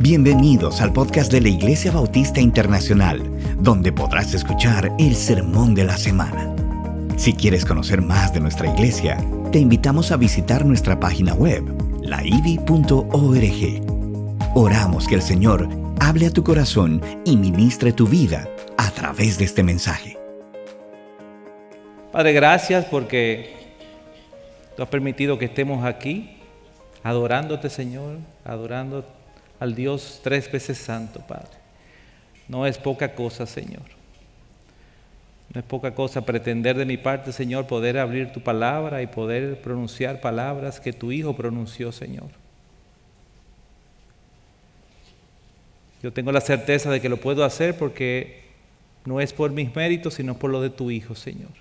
Bienvenidos al podcast de la Iglesia Bautista Internacional, donde podrás escuchar el sermón de la semana. Si quieres conocer más de nuestra iglesia, te invitamos a visitar nuestra página web, laivi.org. Oramos que el Señor hable a tu corazón y ministre tu vida a través de este mensaje. Padre, gracias porque tú has permitido que estemos aquí adorándote, Señor, adorando al Dios tres veces santo, Padre. No es poca cosa, Señor. No es poca cosa pretender de mi parte, Señor, poder abrir tu palabra y poder pronunciar palabras que tu Hijo pronunció, Señor. Yo tengo la certeza de que lo puedo hacer porque no es por mis méritos, sino por lo de tu Hijo, Señor.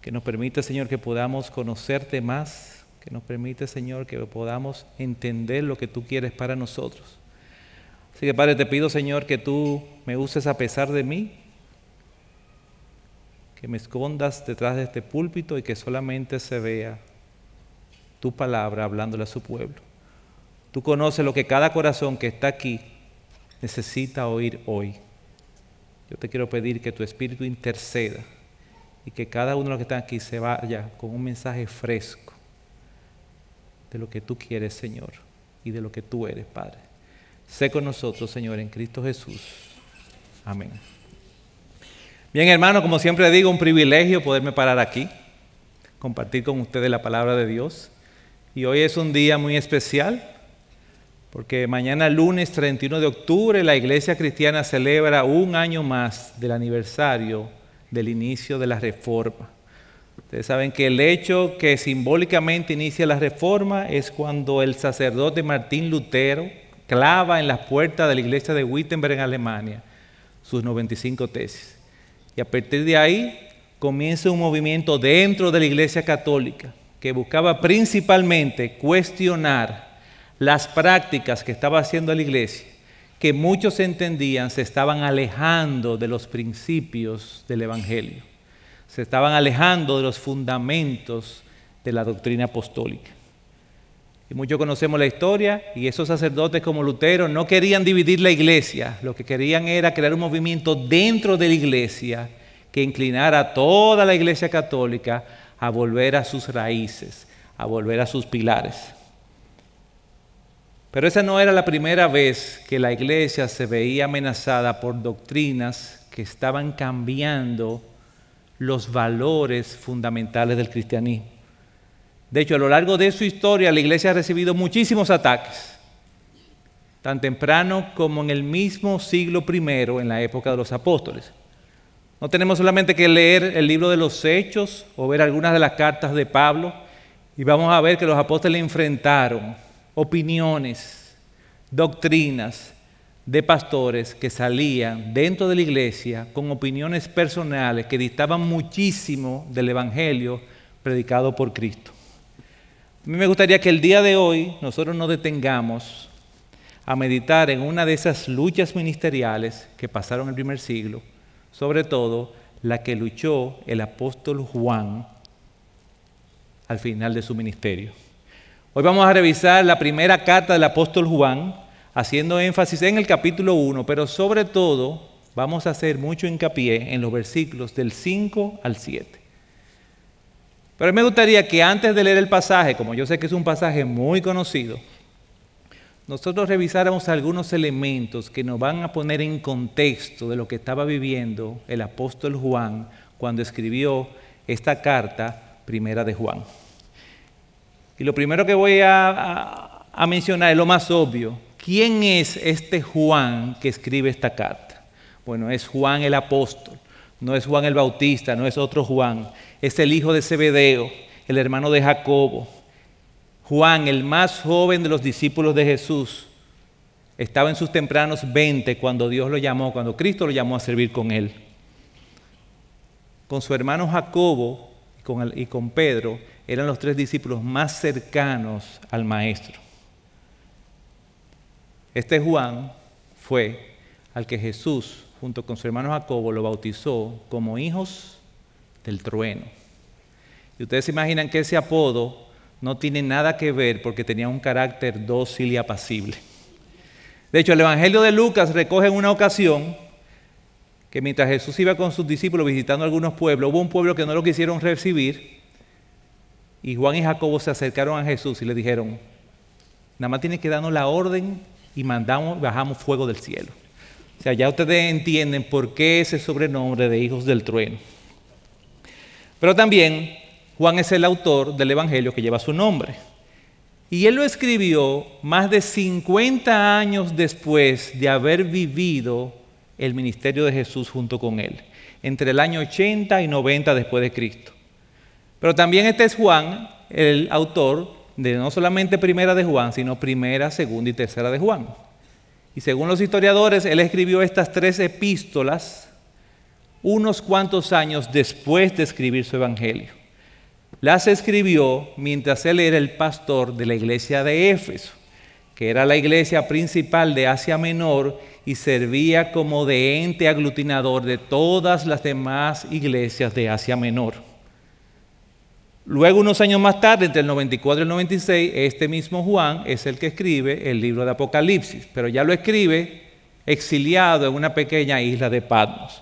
Que nos permite, Señor, que podamos conocerte más, que nos permite, Señor, que podamos entender lo que tú quieres para nosotros. Así que, Padre, te pido, Señor, que tú me uses a pesar de mí, que me escondas detrás de este púlpito y que solamente se vea tu palabra hablándole a su pueblo. Tú conoces lo que cada corazón que está aquí necesita oír hoy. Yo te quiero pedir que tu Espíritu interceda y que cada uno de los que están aquí se vaya con un mensaje fresco de lo que tú quieres, Señor, y de lo que tú eres, Padre. Sé con nosotros, Señor, en Cristo Jesús. Amén. Bien, hermano, como siempre digo, un privilegio poderme parar aquí, compartir con ustedes la palabra de Dios. Y hoy es un día muy especial, porque mañana lunes 31 de octubre la Iglesia Cristiana celebra un año más del aniversario del inicio de la Reforma. Ustedes saben que el hecho que simbólicamente inicia la reforma es cuando el sacerdote Martín Lutero clava en las puertas de la iglesia de Wittenberg en Alemania sus 95 tesis. Y a partir de ahí comienza un movimiento dentro de la iglesia católica que buscaba principalmente cuestionar las prácticas que estaba haciendo la iglesia, que muchos entendían se estaban alejando de los principios del Evangelio se estaban alejando de los fundamentos de la doctrina apostólica. Y muchos conocemos la historia y esos sacerdotes como Lutero no querían dividir la iglesia, lo que querían era crear un movimiento dentro de la iglesia que inclinara a toda la iglesia católica a volver a sus raíces, a volver a sus pilares. Pero esa no era la primera vez que la iglesia se veía amenazada por doctrinas que estaban cambiando los valores fundamentales del cristianismo. De hecho, a lo largo de su historia, la iglesia ha recibido muchísimos ataques, tan temprano como en el mismo siglo I, en la época de los apóstoles. No tenemos solamente que leer el libro de los Hechos o ver algunas de las cartas de Pablo y vamos a ver que los apóstoles enfrentaron opiniones, doctrinas, de pastores que salían dentro de la iglesia con opiniones personales que distaban muchísimo del Evangelio predicado por Cristo. A mí me gustaría que el día de hoy nosotros nos detengamos a meditar en una de esas luchas ministeriales que pasaron en el primer siglo, sobre todo la que luchó el apóstol Juan al final de su ministerio. Hoy vamos a revisar la primera carta del apóstol Juan, haciendo énfasis en el capítulo 1, pero sobre todo vamos a hacer mucho hincapié en los versículos del 5 al 7. Pero me gustaría que antes de leer el pasaje, como yo sé que es un pasaje muy conocido, nosotros revisáramos algunos elementos que nos van a poner en contexto de lo que estaba viviendo el apóstol Juan cuando escribió esta carta primera de Juan. Y lo primero que voy a, a mencionar es lo más obvio, ¿Quién es este Juan que escribe esta carta? Bueno, es Juan el apóstol, no es Juan el Bautista, no es otro Juan, es el hijo de Zebedeo, el hermano de Jacobo. Juan, el más joven de los discípulos de Jesús, estaba en sus tempranos 20 cuando Dios lo llamó, cuando Cristo lo llamó a servir con él. Con su hermano Jacobo y con, y con Pedro eran los tres discípulos más cercanos al Maestro. Este Juan fue al que Jesús, junto con su hermano Jacobo, lo bautizó como hijos del trueno. Y ustedes se imaginan que ese apodo no tiene nada que ver porque tenía un carácter dócil y apacible. De hecho, el Evangelio de Lucas recoge en una ocasión que mientras Jesús iba con sus discípulos visitando algunos pueblos, hubo un pueblo que no lo quisieron recibir y Juan y Jacobo se acercaron a Jesús y le dijeron, nada más tiene que darnos la orden y mandamos, bajamos fuego del cielo. O sea, ya ustedes entienden por qué ese sobrenombre de hijos del trueno. Pero también Juan es el autor del Evangelio que lleva su nombre. Y él lo escribió más de 50 años después de haber vivido el ministerio de Jesús junto con él, entre el año 80 y 90 después de Cristo. Pero también este es Juan, el autor de no solamente primera de Juan, sino primera, segunda y tercera de Juan. Y según los historiadores, él escribió estas tres epístolas unos cuantos años después de escribir su evangelio. Las escribió mientras él era el pastor de la iglesia de Éfeso, que era la iglesia principal de Asia Menor y servía como de ente aglutinador de todas las demás iglesias de Asia Menor. Luego, unos años más tarde, entre el 94 y el 96, este mismo Juan es el que escribe el libro de Apocalipsis, pero ya lo escribe exiliado en una pequeña isla de Patmos.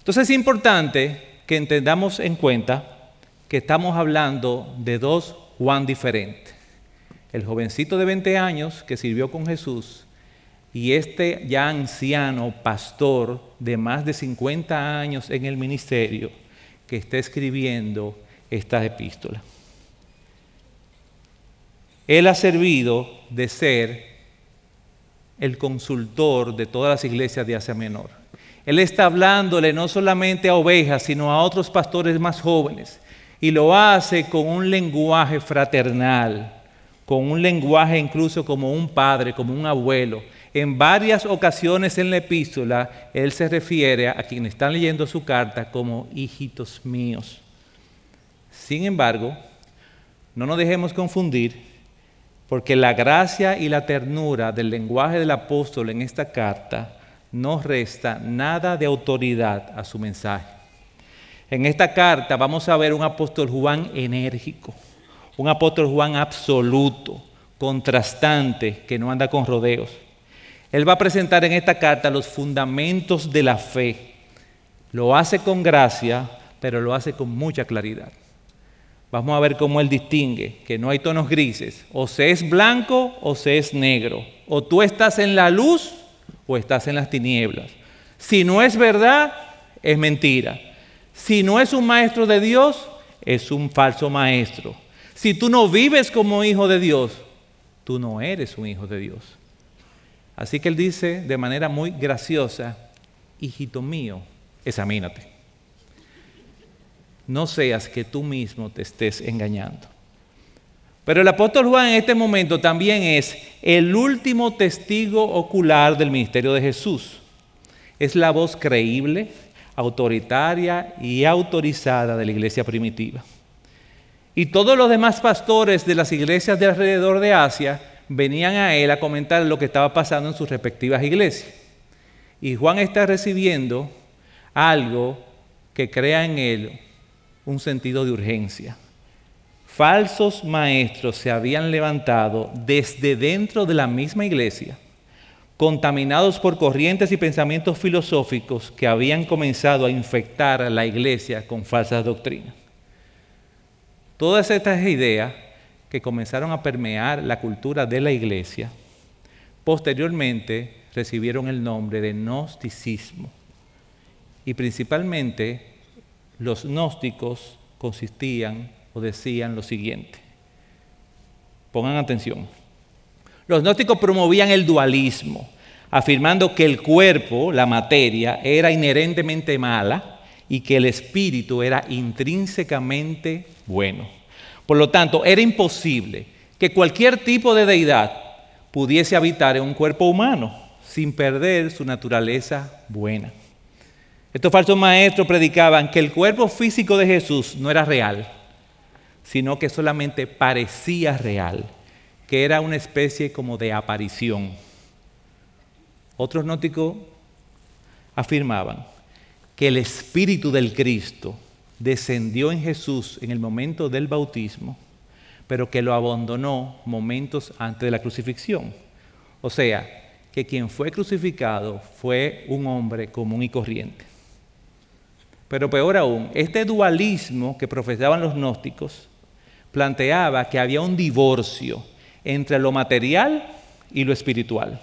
Entonces es importante que entendamos en cuenta que estamos hablando de dos Juan diferentes. El jovencito de 20 años que sirvió con Jesús y este ya anciano pastor de más de 50 años en el ministerio que está escribiendo estas epístolas. Él ha servido de ser el consultor de todas las iglesias de Asia Menor. Él está hablándole no solamente a ovejas, sino a otros pastores más jóvenes. Y lo hace con un lenguaje fraternal, con un lenguaje incluso como un padre, como un abuelo en varias ocasiones en la epístola, él se refiere a quienes están leyendo su carta como hijitos míos. Sin embargo, no nos dejemos confundir, porque la gracia y la ternura del lenguaje del apóstol en esta carta no resta nada de autoridad a su mensaje. En esta carta vamos a ver un apóstol Juan enérgico, un apóstol Juan absoluto, contrastante, que no anda con rodeos. Él va a presentar en esta carta los fundamentos de la fe. Lo hace con gracia, pero lo hace con mucha claridad. Vamos a ver cómo él distingue que no hay tonos grises. O se es blanco o se es negro. O tú estás en la luz o estás en las tinieblas. Si no es verdad, es mentira. Si no es un maestro de Dios, es un falso maestro. Si tú no vives como hijo de Dios, tú no eres un hijo de Dios. Así que él dice de manera muy graciosa, hijito mío, examínate. No seas que tú mismo te estés engañando. Pero el apóstol Juan en este momento también es el último testigo ocular del ministerio de Jesús. Es la voz creíble, autoritaria y autorizada de la iglesia primitiva. Y todos los demás pastores de las iglesias de alrededor de Asia venían a él a comentar lo que estaba pasando en sus respectivas iglesias. Y Juan está recibiendo algo que crea en él un sentido de urgencia. Falsos maestros se habían levantado desde dentro de la misma iglesia, contaminados por corrientes y pensamientos filosóficos que habían comenzado a infectar a la iglesia con falsas doctrinas. Todas estas ideas que comenzaron a permear la cultura de la iglesia, posteriormente recibieron el nombre de gnosticismo. Y principalmente los gnósticos consistían o decían lo siguiente. Pongan atención. Los gnósticos promovían el dualismo, afirmando que el cuerpo, la materia, era inherentemente mala y que el espíritu era intrínsecamente bueno. Por lo tanto, era imposible que cualquier tipo de deidad pudiese habitar en un cuerpo humano sin perder su naturaleza buena. Estos falsos maestros predicaban que el cuerpo físico de Jesús no era real, sino que solamente parecía real, que era una especie como de aparición. Otros gnósticos afirmaban que el espíritu del Cristo descendió en Jesús en el momento del bautismo, pero que lo abandonó momentos antes de la crucifixión. O sea, que quien fue crucificado fue un hombre común y corriente. Pero peor aún, este dualismo que profesaban los gnósticos planteaba que había un divorcio entre lo material y lo espiritual.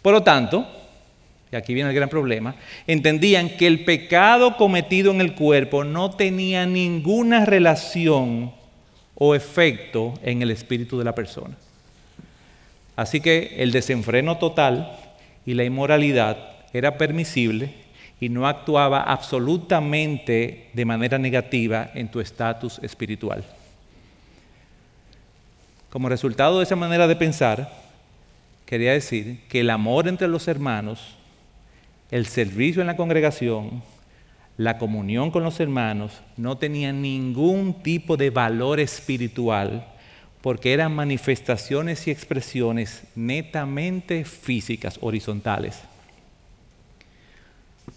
Por lo tanto, y aquí viene el gran problema, entendían que el pecado cometido en el cuerpo no tenía ninguna relación o efecto en el espíritu de la persona. Así que el desenfreno total y la inmoralidad era permisible y no actuaba absolutamente de manera negativa en tu estatus espiritual. Como resultado de esa manera de pensar, quería decir que el amor entre los hermanos, el servicio en la congregación, la comunión con los hermanos no tenían ningún tipo de valor espiritual porque eran manifestaciones y expresiones netamente físicas, horizontales.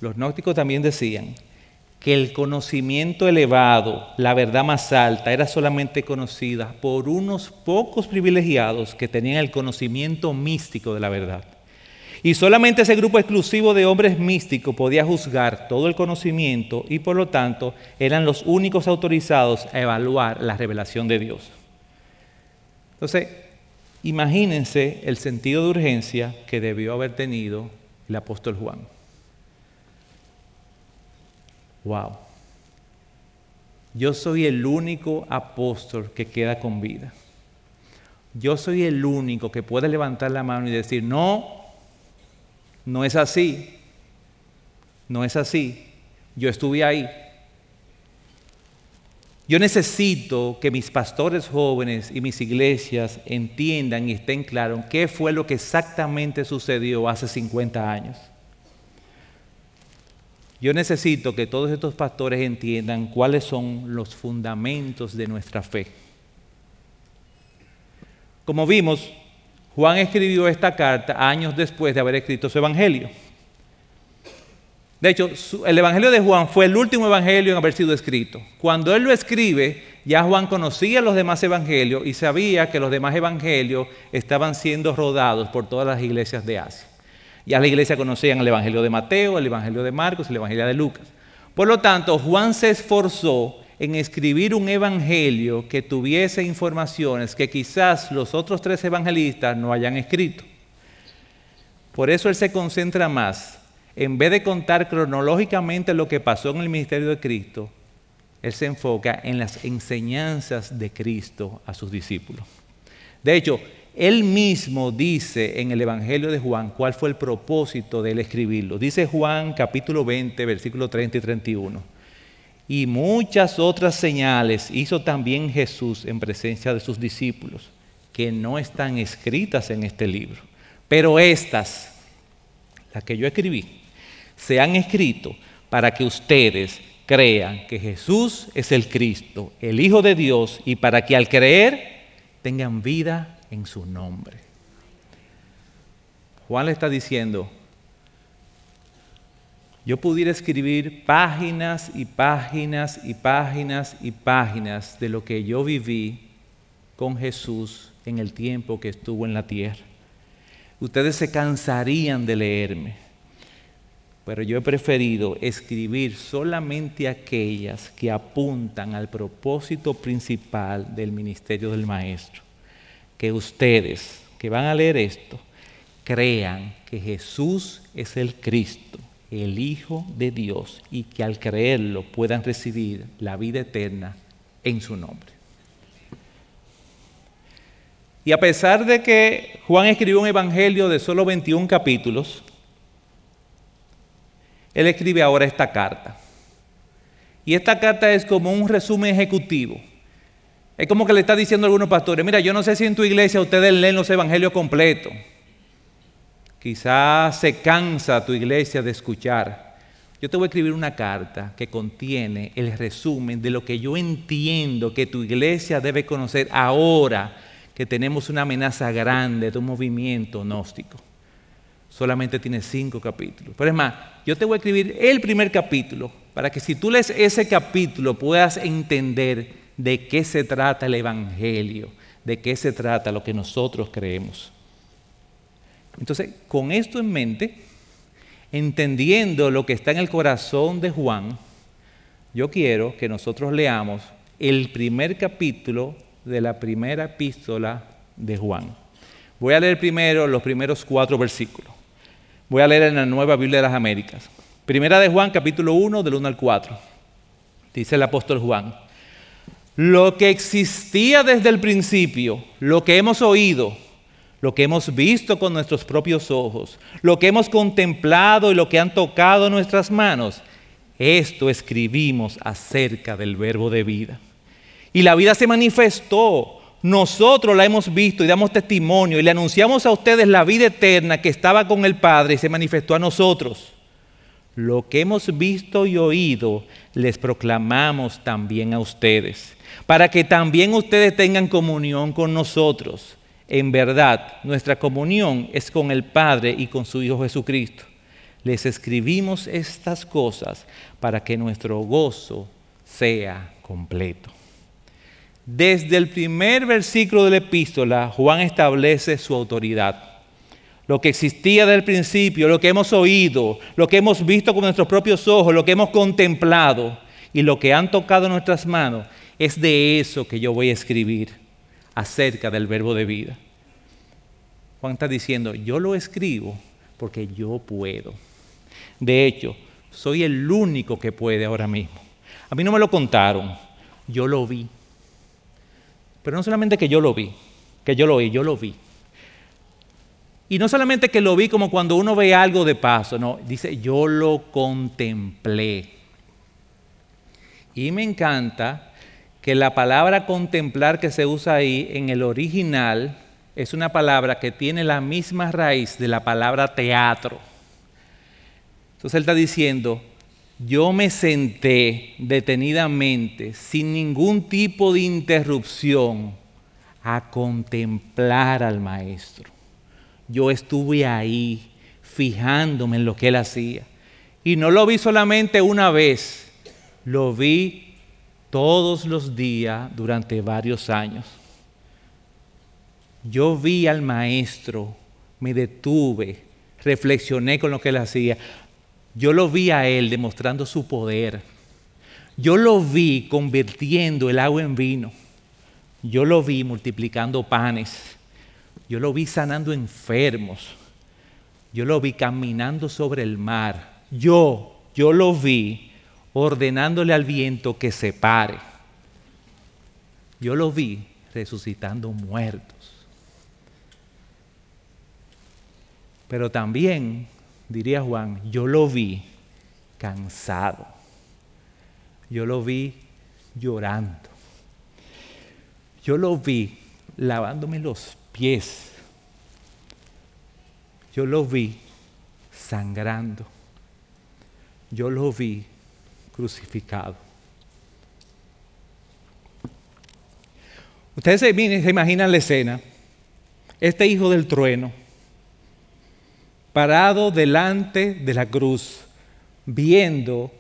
Los gnósticos también decían que el conocimiento elevado, la verdad más alta, era solamente conocida por unos pocos privilegiados que tenían el conocimiento místico de la verdad. Y solamente ese grupo exclusivo de hombres místicos podía juzgar todo el conocimiento y por lo tanto eran los únicos autorizados a evaluar la revelación de Dios. Entonces, imagínense el sentido de urgencia que debió haber tenido el apóstol Juan. Wow. Yo soy el único apóstol que queda con vida. Yo soy el único que puede levantar la mano y decir, no, no es así. No es así. Yo estuve ahí. Yo necesito que mis pastores jóvenes y mis iglesias entiendan y estén claros qué fue lo que exactamente sucedió hace 50 años. Yo necesito que todos estos pastores entiendan cuáles son los fundamentos de nuestra fe. Como vimos, Juan escribió esta carta años después de haber escrito su evangelio. De hecho, el evangelio de Juan fue el último evangelio en haber sido escrito. Cuando él lo escribe, ya Juan conocía los demás evangelios y sabía que los demás evangelios estaban siendo rodados por todas las iglesias de Asia. Ya la iglesia conocían el Evangelio de Mateo, el Evangelio de Marcos, el Evangelio de Lucas. Por lo tanto, Juan se esforzó en escribir un evangelio que tuviese informaciones que quizás los otros tres evangelistas no hayan escrito. Por eso él se concentra más, en vez de contar cronológicamente lo que pasó en el ministerio de Cristo, él se enfoca en las enseñanzas de Cristo a sus discípulos. De hecho, él mismo dice en el Evangelio de Juan cuál fue el propósito de él escribirlo. Dice Juan capítulo 20, versículo 30 y 31. Y muchas otras señales hizo también Jesús en presencia de sus discípulos, que no están escritas en este libro. Pero estas, las que yo escribí, se han escrito para que ustedes crean que Jesús es el Cristo, el Hijo de Dios, y para que al creer tengan vida en su nombre. Juan le está diciendo, yo pudiera escribir páginas y páginas y páginas y páginas de lo que yo viví con Jesús en el tiempo que estuvo en la tierra. Ustedes se cansarían de leerme, pero yo he preferido escribir solamente aquellas que apuntan al propósito principal del ministerio del Maestro que ustedes que van a leer esto crean que Jesús es el Cristo, el Hijo de Dios, y que al creerlo puedan recibir la vida eterna en su nombre. Y a pesar de que Juan escribió un evangelio de solo 21 capítulos, él escribe ahora esta carta. Y esta carta es como un resumen ejecutivo es como que le está diciendo a algunos pastores, mira, yo no sé si en tu iglesia ustedes leen los evangelios completos. Quizás se cansa tu iglesia de escuchar. Yo te voy a escribir una carta que contiene el resumen de lo que yo entiendo que tu iglesia debe conocer ahora que tenemos una amenaza grande de un movimiento gnóstico. Solamente tiene cinco capítulos. Pero es más, yo te voy a escribir el primer capítulo para que si tú lees ese capítulo puedas entender de qué se trata el Evangelio, de qué se trata lo que nosotros creemos. Entonces, con esto en mente, entendiendo lo que está en el corazón de Juan, yo quiero que nosotros leamos el primer capítulo de la primera epístola de Juan. Voy a leer primero los primeros cuatro versículos. Voy a leer en la Nueva Biblia de las Américas. Primera de Juan, capítulo 1, del 1 al 4. Dice el apóstol Juan. Lo que existía desde el principio, lo que hemos oído, lo que hemos visto con nuestros propios ojos, lo que hemos contemplado y lo que han tocado nuestras manos, esto escribimos acerca del verbo de vida. Y la vida se manifestó. Nosotros la hemos visto y damos testimonio y le anunciamos a ustedes la vida eterna que estaba con el Padre y se manifestó a nosotros. Lo que hemos visto y oído les proclamamos también a ustedes, para que también ustedes tengan comunión con nosotros. En verdad, nuestra comunión es con el Padre y con su Hijo Jesucristo. Les escribimos estas cosas para que nuestro gozo sea completo. Desde el primer versículo de la epístola, Juan establece su autoridad. Lo que existía desde el principio, lo que hemos oído, lo que hemos visto con nuestros propios ojos, lo que hemos contemplado y lo que han tocado nuestras manos, es de eso que yo voy a escribir acerca del verbo de vida. Juan está diciendo, yo lo escribo porque yo puedo. De hecho, soy el único que puede ahora mismo. A mí no me lo contaron, yo lo vi. Pero no solamente que yo lo vi, que yo lo oí, yo lo vi. Y no solamente que lo vi como cuando uno ve algo de paso, no, dice yo lo contemplé. Y me encanta que la palabra contemplar que se usa ahí en el original es una palabra que tiene la misma raíz de la palabra teatro. Entonces él está diciendo, yo me senté detenidamente, sin ningún tipo de interrupción, a contemplar al maestro. Yo estuve ahí, fijándome en lo que él hacía. Y no lo vi solamente una vez, lo vi todos los días durante varios años. Yo vi al maestro, me detuve, reflexioné con lo que él hacía. Yo lo vi a Él demostrando su poder. Yo lo vi convirtiendo el agua en vino. Yo lo vi multiplicando panes. Yo lo vi sanando enfermos. Yo lo vi caminando sobre el mar. Yo, yo lo vi ordenándole al viento que se pare. Yo lo vi resucitando muertos. Pero también diría Juan, yo lo vi cansado. Yo lo vi llorando. Yo lo vi lavándome los pies. Yo lo vi sangrando. Yo lo vi crucificado. Ustedes se, imaginan la escena. Este hijo del trueno parado delante de la cruz, viendo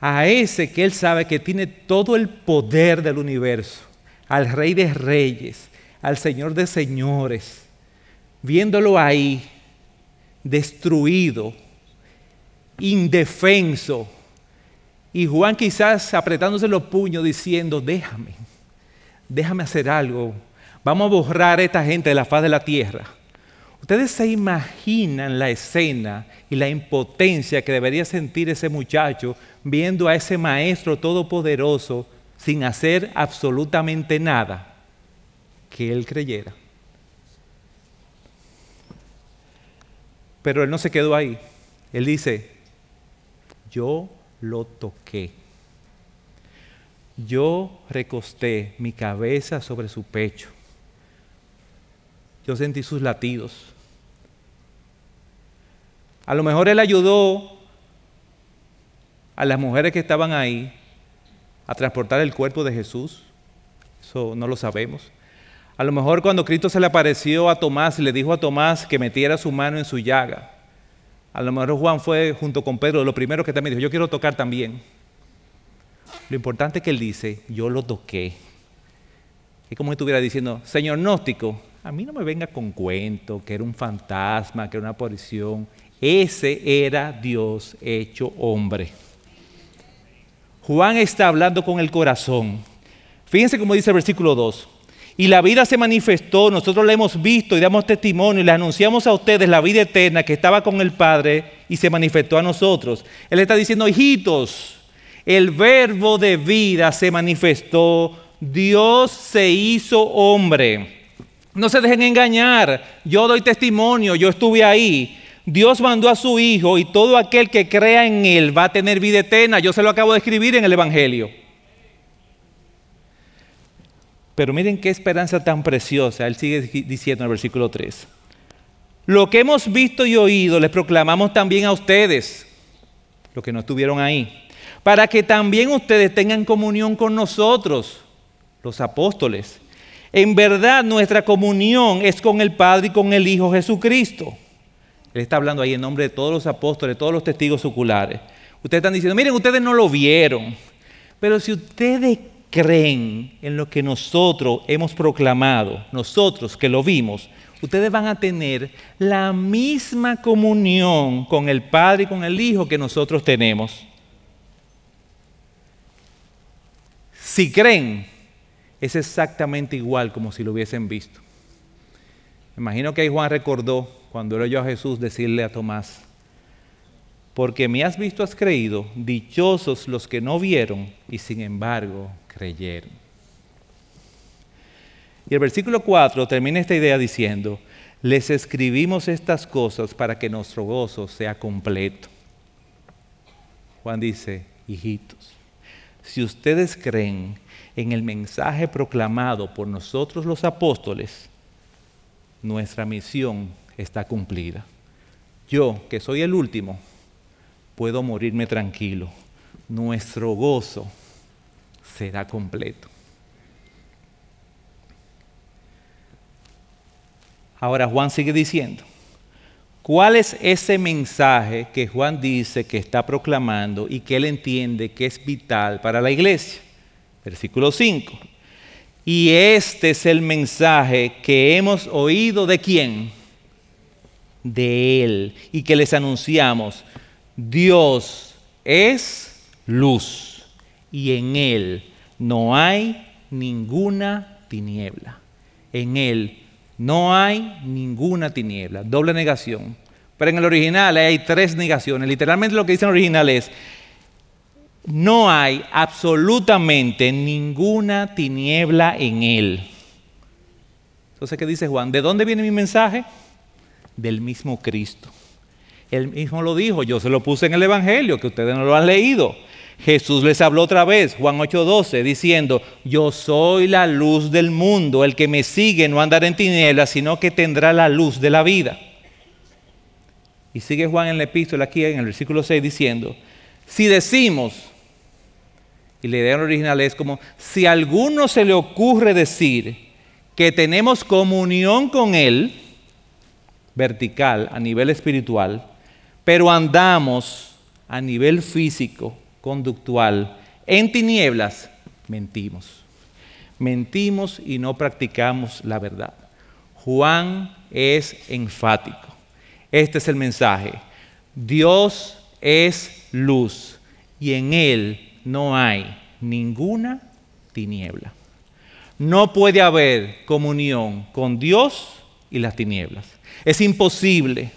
a ese que él sabe que tiene todo el poder del universo, al rey de reyes, al señor de señores, viéndolo ahí, destruido, indefenso, y Juan quizás apretándose los puños diciendo, déjame, déjame hacer algo, vamos a borrar a esta gente de la faz de la tierra. Ustedes se imaginan la escena y la impotencia que debería sentir ese muchacho viendo a ese maestro todopoderoso sin hacer absolutamente nada que él creyera. Pero él no se quedó ahí. Él dice, yo lo toqué. Yo recosté mi cabeza sobre su pecho. Yo sentí sus latidos. A lo mejor él ayudó a las mujeres que estaban ahí a transportar el cuerpo de Jesús. Eso no lo sabemos. A lo mejor cuando Cristo se le apareció a Tomás y le dijo a Tomás que metiera su mano en su llaga. A lo mejor Juan fue junto con Pedro lo primero que también dijo, yo quiero tocar también. Lo importante es que él dice, yo lo toqué. Es como si estuviera diciendo, señor gnóstico, a mí no me venga con cuento, que era un fantasma, que era una aparición. Ese era Dios hecho hombre. Juan está hablando con el corazón. Fíjense cómo dice el versículo 2. Y la vida se manifestó, nosotros la hemos visto y damos testimonio y le anunciamos a ustedes la vida eterna que estaba con el Padre y se manifestó a nosotros. Él está diciendo, hijitos, el verbo de vida se manifestó, Dios se hizo hombre. No se dejen engañar, yo doy testimonio, yo estuve ahí. Dios mandó a su Hijo y todo aquel que crea en Él va a tener vida eterna. Yo se lo acabo de escribir en el Evangelio. Pero miren qué esperanza tan preciosa. Él sigue diciendo en el versículo 3. Lo que hemos visto y oído les proclamamos también a ustedes, los que no estuvieron ahí, para que también ustedes tengan comunión con nosotros, los apóstoles. En verdad nuestra comunión es con el Padre y con el Hijo Jesucristo. Él está hablando ahí en nombre de todos los apóstoles, todos los testigos oculares. Ustedes están diciendo, miren, ustedes no lo vieron, pero si ustedes creen en lo que nosotros hemos proclamado, nosotros que lo vimos, ustedes van a tener la misma comunión con el Padre y con el Hijo que nosotros tenemos. Si creen, es exactamente igual como si lo hubiesen visto. imagino que ahí Juan recordó cuando él oyó a Jesús decirle a Tomás, porque me has visto, has creído, dichosos los que no vieron y sin embargo creyeron. Y el versículo 4 termina esta idea diciendo, les escribimos estas cosas para que nuestro gozo sea completo. Juan dice, hijitos, si ustedes creen en el mensaje proclamado por nosotros los apóstoles, nuestra misión está cumplida. Yo, que soy el último, puedo morirme tranquilo. Nuestro gozo será completo. Ahora Juan sigue diciendo, ¿cuál es ese mensaje que Juan dice que está proclamando y que él entiende que es vital para la iglesia? Versículo 5. Y este es el mensaje que hemos oído de quién? De Él. Y que les anunciamos. Dios es luz y en Él no hay ninguna tiniebla. En Él no hay ninguna tiniebla. Doble negación. Pero en el original hay tres negaciones. Literalmente lo que dice en el original es, no hay absolutamente ninguna tiniebla en Él. Entonces, ¿qué dice Juan? ¿De dónde viene mi mensaje? Del mismo Cristo. Él mismo lo dijo, yo se lo puse en el Evangelio, que ustedes no lo han leído. Jesús les habló otra vez, Juan 8:12, diciendo, yo soy la luz del mundo, el que me sigue no andará en tinieblas, sino que tendrá la luz de la vida. Y sigue Juan en la epístola aquí en el versículo 6 diciendo, si decimos, y la idea original es como, si a alguno se le ocurre decir que tenemos comunión con Él, vertical, a nivel espiritual, pero andamos a nivel físico, conductual en tinieblas, mentimos. Mentimos y no practicamos la verdad. Juan es enfático. Este es el mensaje. Dios es luz y en Él no hay ninguna tiniebla. No puede haber comunión con Dios y las tinieblas. Es imposible.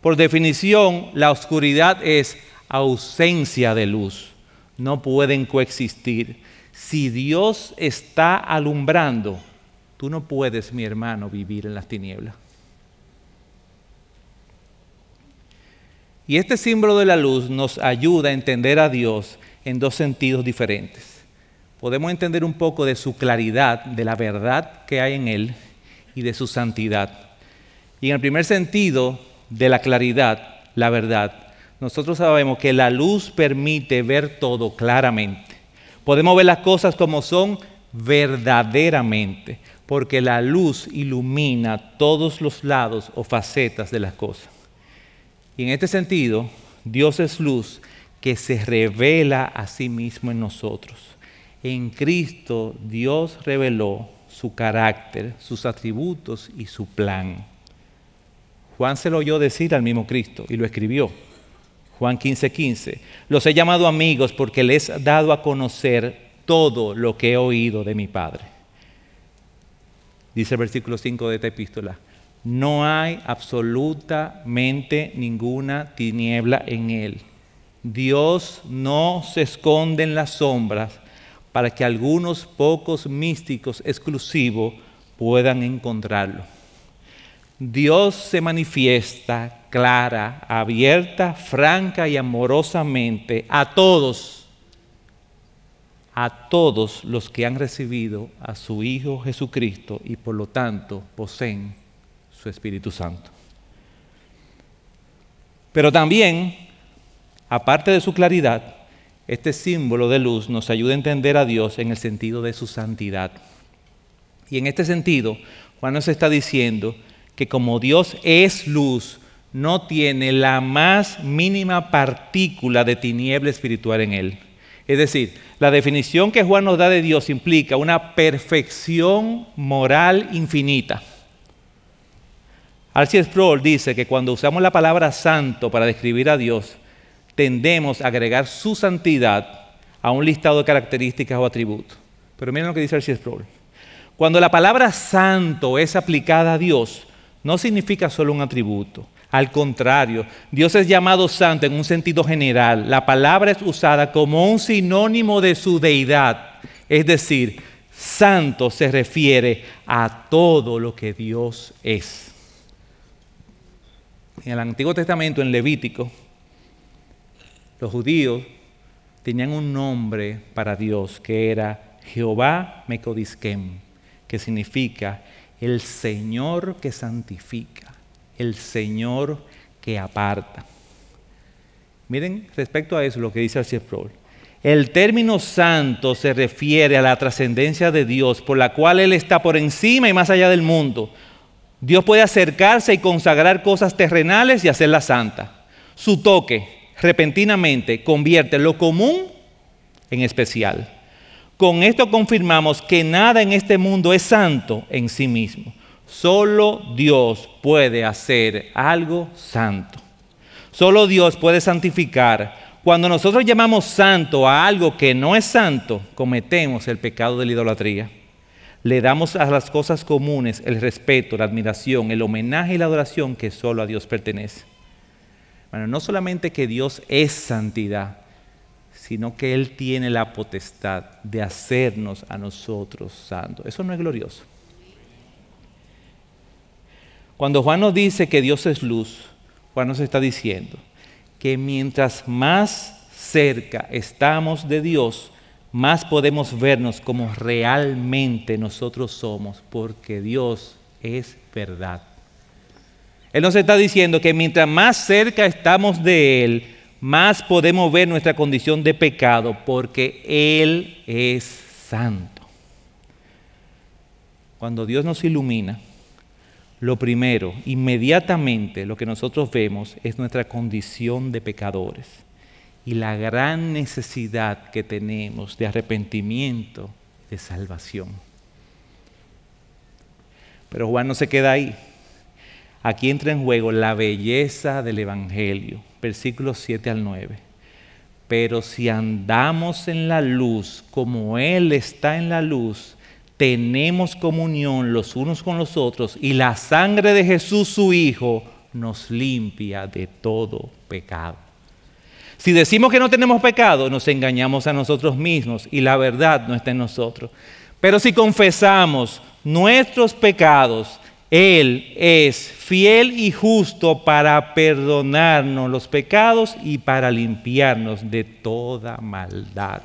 Por definición, la oscuridad es ausencia de luz. No pueden coexistir. Si Dios está alumbrando, tú no puedes, mi hermano, vivir en las tinieblas. Y este símbolo de la luz nos ayuda a entender a Dios en dos sentidos diferentes. Podemos entender un poco de su claridad, de la verdad que hay en Él y de su santidad. Y en el primer sentido, de la claridad, la verdad, nosotros sabemos que la luz permite ver todo claramente. Podemos ver las cosas como son verdaderamente, porque la luz ilumina todos los lados o facetas de las cosas. Y en este sentido, Dios es luz que se revela a sí mismo en nosotros. En Cristo Dios reveló su carácter, sus atributos y su plan. Juan se lo oyó decir al mismo Cristo y lo escribió. Juan 15:15. 15. Los he llamado amigos porque les he dado a conocer todo lo que he oído de mi Padre. Dice el versículo 5 de esta epístola. No hay absolutamente ninguna tiniebla en él. Dios no se esconde en las sombras para que algunos pocos místicos exclusivos puedan encontrarlo. Dios se manifiesta clara, abierta, franca y amorosamente a todos, a todos los que han recibido a su Hijo Jesucristo y por lo tanto poseen su Espíritu Santo. Pero también, aparte de su claridad, este símbolo de luz nos ayuda a entender a Dios en el sentido de su santidad. Y en este sentido, Juan nos está diciendo que como Dios es luz, no tiene la más mínima partícula de tiniebla espiritual en él. Es decir, la definición que Juan nos da de Dios implica una perfección moral infinita. Archie Sproul dice que cuando usamos la palabra santo para describir a Dios, tendemos a agregar su santidad a un listado de características o atributos. Pero miren lo que dice Archie Sproul. Cuando la palabra santo es aplicada a Dios, no significa solo un atributo. Al contrario, Dios es llamado santo en un sentido general. La palabra es usada como un sinónimo de su deidad. Es decir, santo se refiere a todo lo que Dios es. En el Antiguo Testamento, en Levítico, los judíos tenían un nombre para Dios que era Jehová Mecodisquem, que significa el Señor que santifica, el Señor que aparta. Miren respecto a eso lo que dice Sproul. El término santo se refiere a la trascendencia de Dios por la cual Él está por encima y más allá del mundo. Dios puede acercarse y consagrar cosas terrenales y hacerlas santas. Su toque, repentinamente convierte lo común en especial. Con esto confirmamos que nada en este mundo es santo en sí mismo. Solo Dios puede hacer algo santo. Solo Dios puede santificar. Cuando nosotros llamamos santo a algo que no es santo, cometemos el pecado de la idolatría. Le damos a las cosas comunes el respeto, la admiración, el homenaje y la adoración que solo a Dios pertenece. Bueno, no solamente que Dios es santidad, sino que Él tiene la potestad de hacernos a nosotros santos. Eso no es glorioso. Cuando Juan nos dice que Dios es luz, Juan nos está diciendo que mientras más cerca estamos de Dios, más podemos vernos como realmente nosotros somos, porque Dios es verdad. Él nos está diciendo que mientras más cerca estamos de Él, más podemos ver nuestra condición de pecado, porque Él es santo. Cuando Dios nos ilumina, lo primero, inmediatamente lo que nosotros vemos es nuestra condición de pecadores y la gran necesidad que tenemos de arrepentimiento, de salvación. Pero Juan no se queda ahí. Aquí entra en juego la belleza del Evangelio, versículos 7 al 9. Pero si andamos en la luz como Él está en la luz, tenemos comunión los unos con los otros y la sangre de Jesús su Hijo nos limpia de todo pecado. Si decimos que no tenemos pecado, nos engañamos a nosotros mismos y la verdad no está en nosotros. Pero si confesamos nuestros pecados, él es fiel y justo para perdonarnos los pecados y para limpiarnos de toda maldad.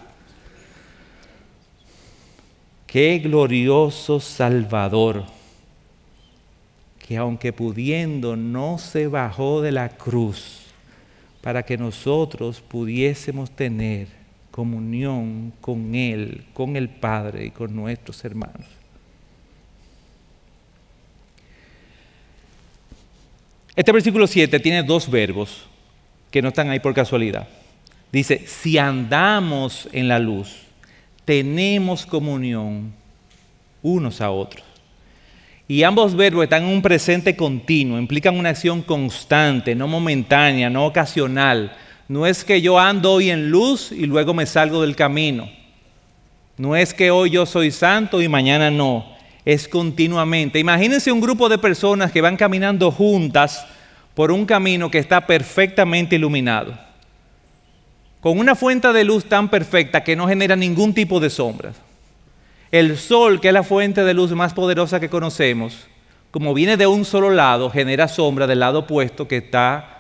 Qué glorioso Salvador, que aunque pudiendo no se bajó de la cruz para que nosotros pudiésemos tener comunión con Él, con el Padre y con nuestros hermanos. Este versículo 7 tiene dos verbos que no están ahí por casualidad. Dice, si andamos en la luz, tenemos comunión unos a otros. Y ambos verbos están en un presente continuo, implican una acción constante, no momentánea, no ocasional. No es que yo ando hoy en luz y luego me salgo del camino. No es que hoy yo soy santo y mañana no. Es continuamente. Imagínense un grupo de personas que van caminando juntas por un camino que está perfectamente iluminado. Con una fuente de luz tan perfecta que no genera ningún tipo de sombras. El sol, que es la fuente de luz más poderosa que conocemos, como viene de un solo lado, genera sombra del lado opuesto que está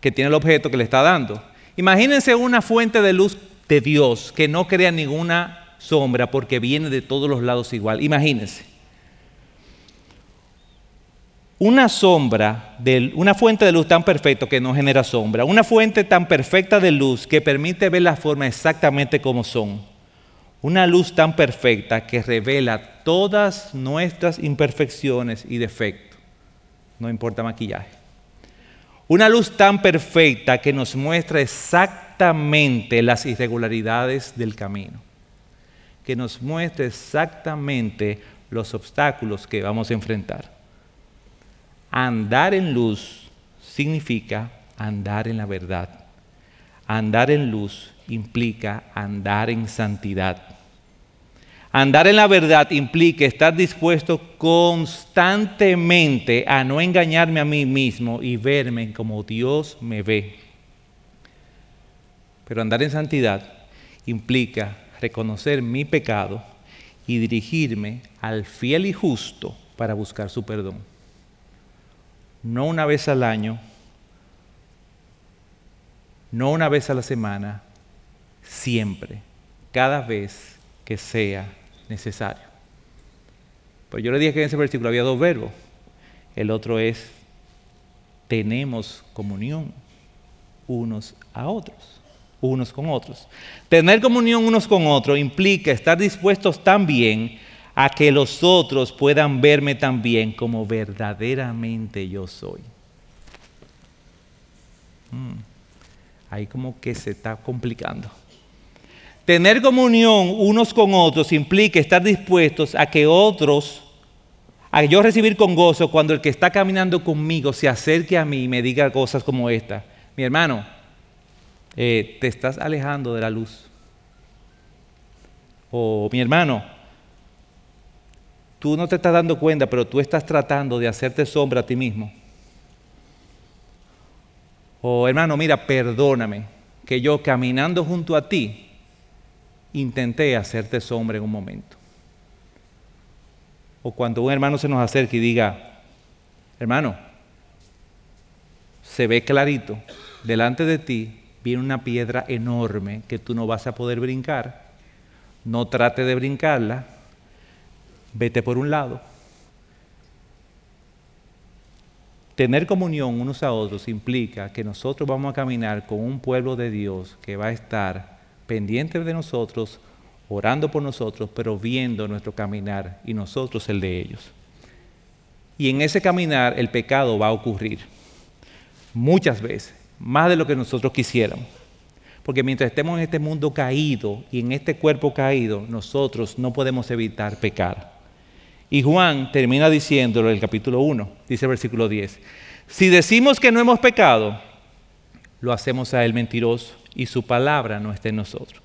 que tiene el objeto que le está dando. Imagínense una fuente de luz de Dios que no crea ninguna sombra porque viene de todos los lados igual. Imagínense. Una sombra, de, una fuente de luz tan perfecta que no genera sombra, una fuente tan perfecta de luz que permite ver las formas exactamente como son una luz tan perfecta que revela todas nuestras imperfecciones y defectos. No importa maquillaje. Una luz tan perfecta que nos muestra exactamente las irregularidades del camino. Que nos muestra exactamente los obstáculos que vamos a enfrentar. Andar en luz significa andar en la verdad. Andar en luz implica andar en santidad. Andar en la verdad implica estar dispuesto constantemente a no engañarme a mí mismo y verme como Dios me ve. Pero andar en santidad implica reconocer mi pecado y dirigirme al fiel y justo para buscar su perdón. No una vez al año, no una vez a la semana, siempre, cada vez que sea necesario. Pues yo le dije que en ese versículo había dos verbos. El otro es, tenemos comunión unos a otros, unos con otros. Tener comunión unos con otros implica estar dispuestos también a que los otros puedan verme también como verdaderamente yo soy. Hmm. Ahí como que se está complicando. Tener comunión unos con otros implica estar dispuestos a que otros, a yo recibir con gozo cuando el que está caminando conmigo se acerque a mí y me diga cosas como esta. Mi hermano, eh, te estás alejando de la luz. O mi hermano, tú no te estás dando cuenta, pero tú estás tratando de hacerte sombra a ti mismo. O hermano, mira, perdóname, que yo caminando junto a ti, intenté hacerte sombra en un momento. O cuando un hermano se nos acerque y diga, hermano, se ve clarito, delante de ti viene una piedra enorme que tú no vas a poder brincar, no trate de brincarla, vete por un lado. Tener comunión unos a otros implica que nosotros vamos a caminar con un pueblo de Dios que va a estar pendientes de nosotros, orando por nosotros, pero viendo nuestro caminar y nosotros el de ellos. Y en ese caminar el pecado va a ocurrir muchas veces, más de lo que nosotros quisiéramos. Porque mientras estemos en este mundo caído y en este cuerpo caído, nosotros no podemos evitar pecar. Y Juan termina diciéndolo en el capítulo 1, dice el versículo 10. Si decimos que no hemos pecado, lo hacemos a él mentiroso y su palabra no está en nosotros.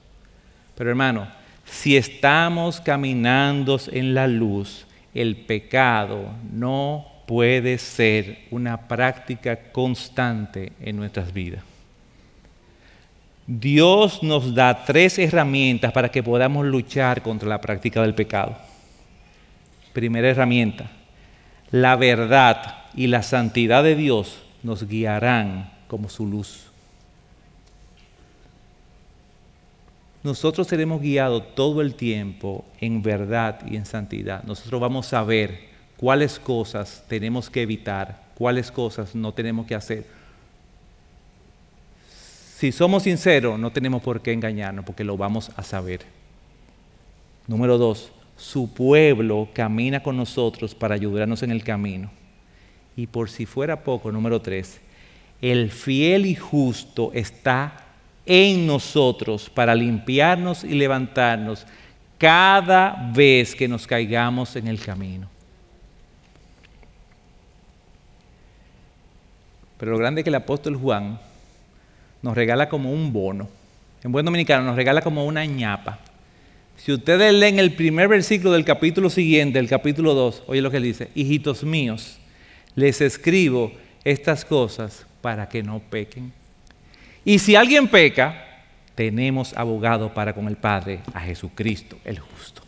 Pero hermano, si estamos caminando en la luz, el pecado no puede ser una práctica constante en nuestras vidas. Dios nos da tres herramientas para que podamos luchar contra la práctica del pecado. Primera herramienta, la verdad y la santidad de Dios nos guiarán como su luz. nosotros seremos guiados todo el tiempo en verdad y en santidad. Nosotros vamos a ver cuáles cosas tenemos que evitar, cuáles cosas no tenemos que hacer. Si somos sinceros, no tenemos por qué engañarnos porque lo vamos a saber. Número dos, su pueblo camina con nosotros para ayudarnos en el camino. Y por si fuera poco, número tres, el fiel y justo está en nosotros para limpiarnos y levantarnos cada vez que nos caigamos en el camino. Pero lo grande es que el apóstol Juan nos regala como un bono. En buen dominicano nos regala como una ñapa. Si ustedes leen el primer versículo del capítulo siguiente, el capítulo 2, oye lo que dice, hijitos míos, les escribo estas cosas para que no pequen. Y si alguien peca, tenemos abogado para con el Padre, a Jesucristo el justo.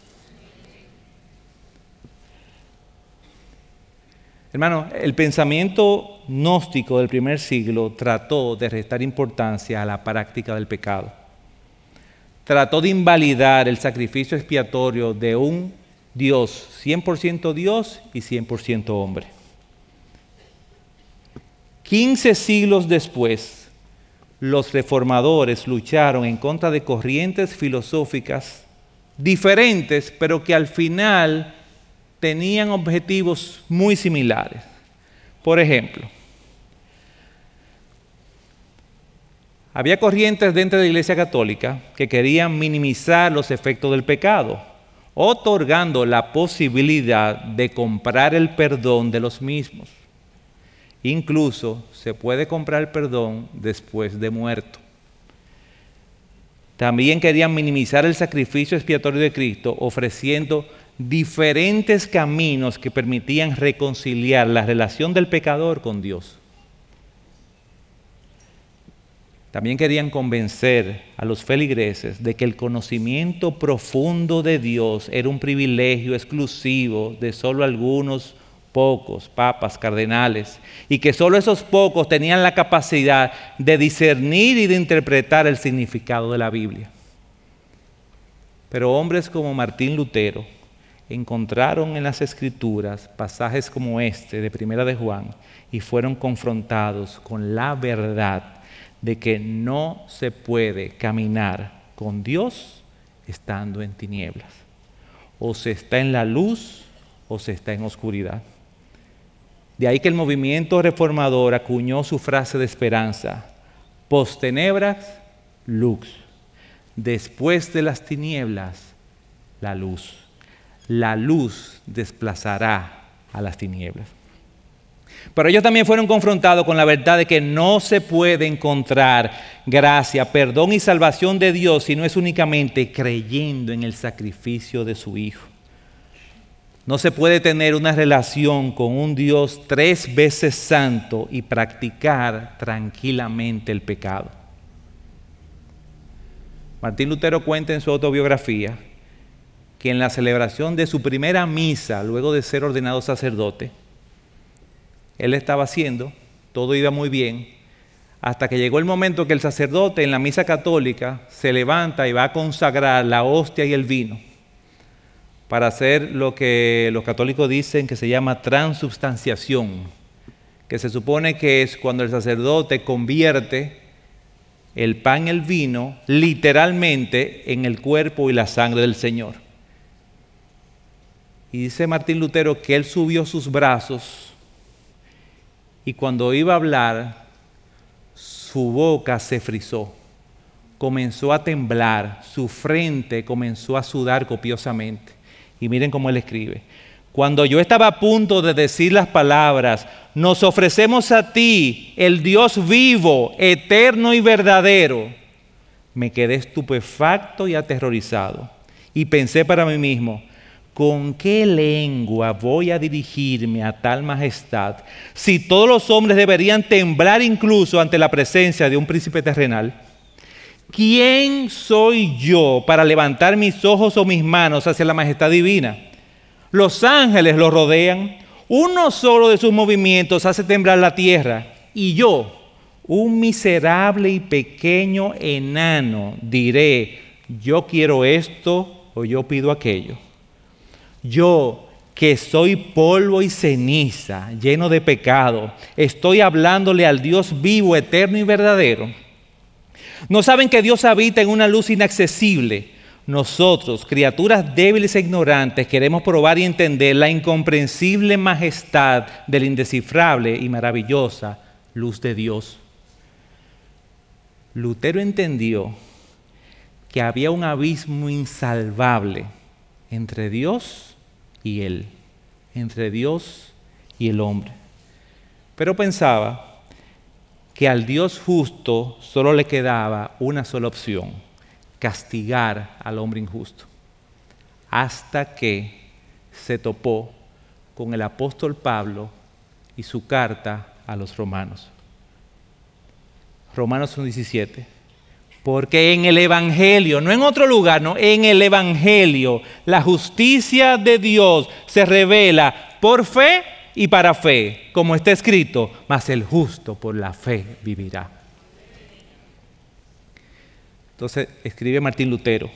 Hermano, el pensamiento gnóstico del primer siglo trató de restar importancia a la práctica del pecado. Trató de invalidar el sacrificio expiatorio de un Dios, 100% Dios y 100% hombre. 15 siglos después, los reformadores lucharon en contra de corrientes filosóficas diferentes, pero que al final tenían objetivos muy similares. Por ejemplo, había corrientes dentro de la Iglesia Católica que querían minimizar los efectos del pecado, otorgando la posibilidad de comprar el perdón de los mismos. Incluso se puede comprar perdón después de muerto. También querían minimizar el sacrificio expiatorio de Cristo ofreciendo diferentes caminos que permitían reconciliar la relación del pecador con Dios. También querían convencer a los feligreses de que el conocimiento profundo de Dios era un privilegio exclusivo de solo algunos pocos papas, cardenales, y que solo esos pocos tenían la capacidad de discernir y de interpretar el significado de la Biblia. Pero hombres como Martín Lutero encontraron en las escrituras pasajes como este de Primera de Juan y fueron confrontados con la verdad de que no se puede caminar con Dios estando en tinieblas. O se está en la luz o se está en oscuridad. De ahí que el movimiento reformador acuñó su frase de esperanza, post tenebras, lux. Después de las tinieblas, la luz. La luz desplazará a las tinieblas. Pero ellos también fueron confrontados con la verdad de que no se puede encontrar gracia, perdón y salvación de Dios si no es únicamente creyendo en el sacrificio de su Hijo. No se puede tener una relación con un Dios tres veces santo y practicar tranquilamente el pecado. Martín Lutero cuenta en su autobiografía que en la celebración de su primera misa, luego de ser ordenado sacerdote, él estaba haciendo, todo iba muy bien, hasta que llegó el momento que el sacerdote en la misa católica se levanta y va a consagrar la hostia y el vino para hacer lo que los católicos dicen que se llama transubstanciación, que se supone que es cuando el sacerdote convierte el pan y el vino literalmente en el cuerpo y la sangre del Señor. Y dice Martín Lutero que él subió sus brazos y cuando iba a hablar, su boca se frizó, comenzó a temblar, su frente comenzó a sudar copiosamente. Y miren cómo él escribe. Cuando yo estaba a punto de decir las palabras, nos ofrecemos a ti, el Dios vivo, eterno y verdadero, me quedé estupefacto y aterrorizado. Y pensé para mí mismo, ¿con qué lengua voy a dirigirme a tal majestad si todos los hombres deberían temblar incluso ante la presencia de un príncipe terrenal? ¿quién soy yo para levantar mis ojos o mis manos hacia la majestad divina? Los ángeles lo rodean, uno solo de sus movimientos hace temblar la tierra, y yo, un miserable y pequeño enano, diré, yo quiero esto o yo pido aquello. Yo, que soy polvo y ceniza, lleno de pecado, estoy hablándole al Dios vivo, eterno y verdadero no saben que Dios habita en una luz inaccesible. Nosotros, criaturas débiles e ignorantes, queremos probar y entender la incomprensible majestad de la indescifrable y maravillosa luz de Dios. Lutero entendió que había un abismo insalvable entre Dios y Él, entre Dios y el hombre. Pero pensaba que al Dios justo solo le quedaba una sola opción, castigar al hombre injusto, hasta que se topó con el apóstol Pablo y su carta a los romanos. Romanos 1.17. Porque en el Evangelio, no en otro lugar, no, en el Evangelio, la justicia de Dios se revela por fe y para fe, como está escrito, mas el justo por la fe vivirá. Entonces escribe Martín Lutero.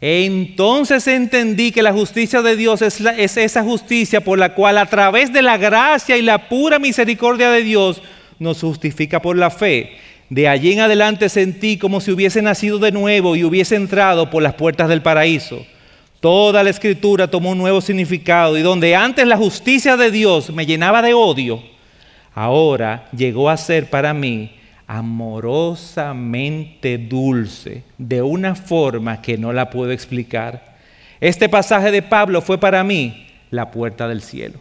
Entonces entendí que la justicia de Dios es, es, esa justicia por la cual a través de la gracia y la pura misericordia de Dios nos justifica por la fe. De allí en adelante sentí como si hubiese nacido de nuevo y hubiese entrado por las puertas del paraíso. Toda la escritura tomó un nuevo significado y donde antes la justicia de Dios me llenaba de odio, ahora llegó a ser para mí amorosamente dulce, de una forma que no la puedo explicar. Este pasaje de Pablo fue para mí la puerta del cielo.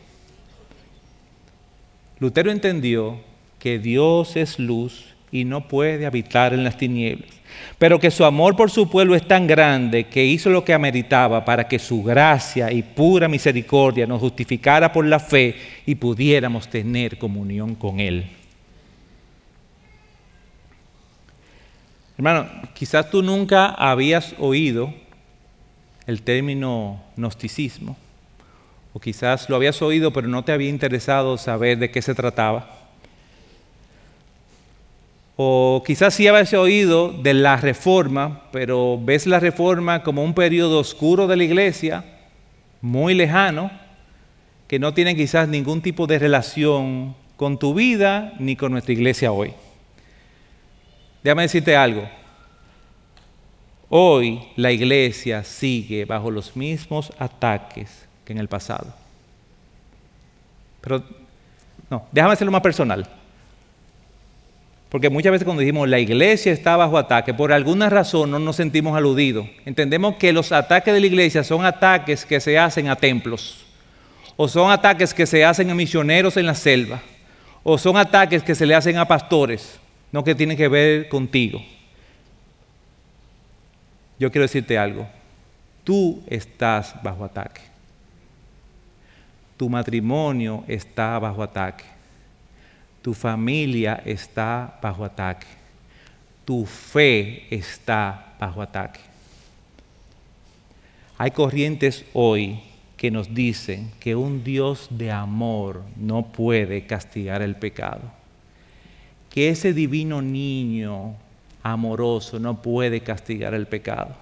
Lutero entendió que Dios es luz y no puede habitar en las tinieblas, pero que su amor por su pueblo es tan grande que hizo lo que ameritaba para que su gracia y pura misericordia nos justificara por la fe y pudiéramos tener comunión con Él. Hermano, quizás tú nunca habías oído el término gnosticismo, o quizás lo habías oído pero no te había interesado saber de qué se trataba. O quizás sí habías oído de la reforma, pero ves la reforma como un periodo oscuro de la iglesia, muy lejano, que no tiene quizás ningún tipo de relación con tu vida ni con nuestra iglesia hoy. Déjame decirte algo. Hoy la iglesia sigue bajo los mismos ataques que en el pasado. Pero, no, déjame hacerlo más personal. Porque muchas veces cuando decimos la iglesia está bajo ataque, por alguna razón no nos sentimos aludidos. Entendemos que los ataques de la iglesia son ataques que se hacen a templos, o son ataques que se hacen a misioneros en la selva, o son ataques que se le hacen a pastores no que tiene que ver contigo. Yo quiero decirte algo. Tú estás bajo ataque. Tu matrimonio está bajo ataque. Tu familia está bajo ataque. Tu fe está bajo ataque. Hay corrientes hoy que nos dicen que un Dios de amor no puede castigar el pecado que ese divino niño amoroso no puede castigar el pecado.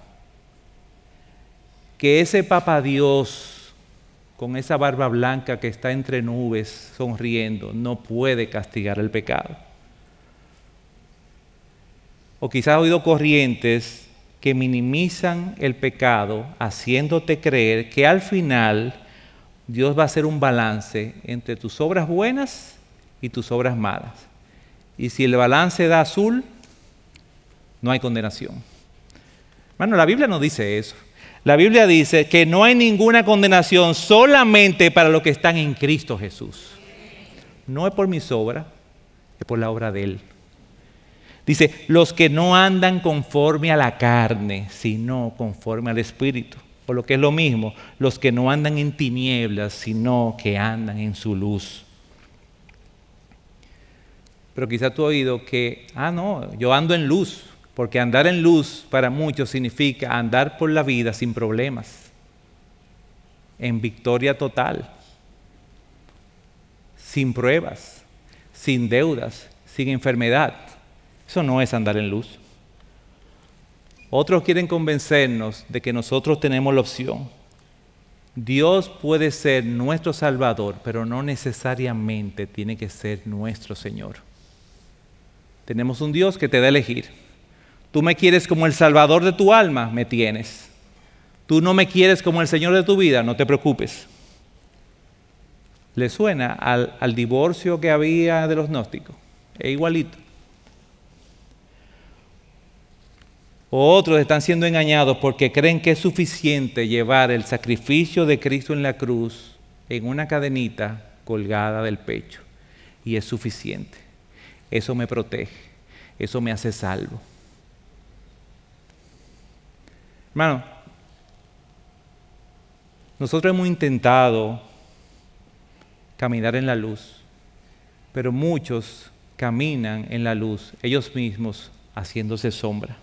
Que ese papá Dios con esa barba blanca que está entre nubes sonriendo no puede castigar el pecado. O quizás ha oído corrientes que minimizan el pecado haciéndote creer que al final Dios va a hacer un balance entre tus obras buenas y tus obras malas. Y si el balance da azul, no hay condenación. Bueno, la Biblia no dice eso. La Biblia dice que no hay ninguna condenación solamente para los que están en Cristo Jesús. No es por mis obras, es por la obra de Él. Dice, los que no andan conforme a la carne, sino conforme al Espíritu. O lo que es lo mismo, los que no andan en tinieblas, sino que andan en su luz. Pero quizá tú has oído que, ah, no, yo ando en luz, porque andar en luz para muchos significa andar por la vida sin problemas, en victoria total, sin pruebas, sin deudas, sin enfermedad. Eso no es andar en luz. Otros quieren convencernos de que nosotros tenemos la opción. Dios puede ser nuestro Salvador, pero no necesariamente tiene que ser nuestro Señor. Tenemos un Dios que te da a elegir. Tú me quieres como el Salvador de tu alma, me tienes. Tú no me quieres como el Señor de tu vida, no te preocupes. ¿Le suena al, divorcio que había de los gnósticos? Es igualito. Otros están siendo engañados porque creen que es suficiente llevar el sacrificio de Cristo en la cruz en una cadenita colgada del pecho. Y es suficiente. Eso me protege. Eso me hace salvo. Hermano, nosotros hemos intentado caminar en la luz, pero muchos caminan en la luz ellos mismos haciéndose sombra.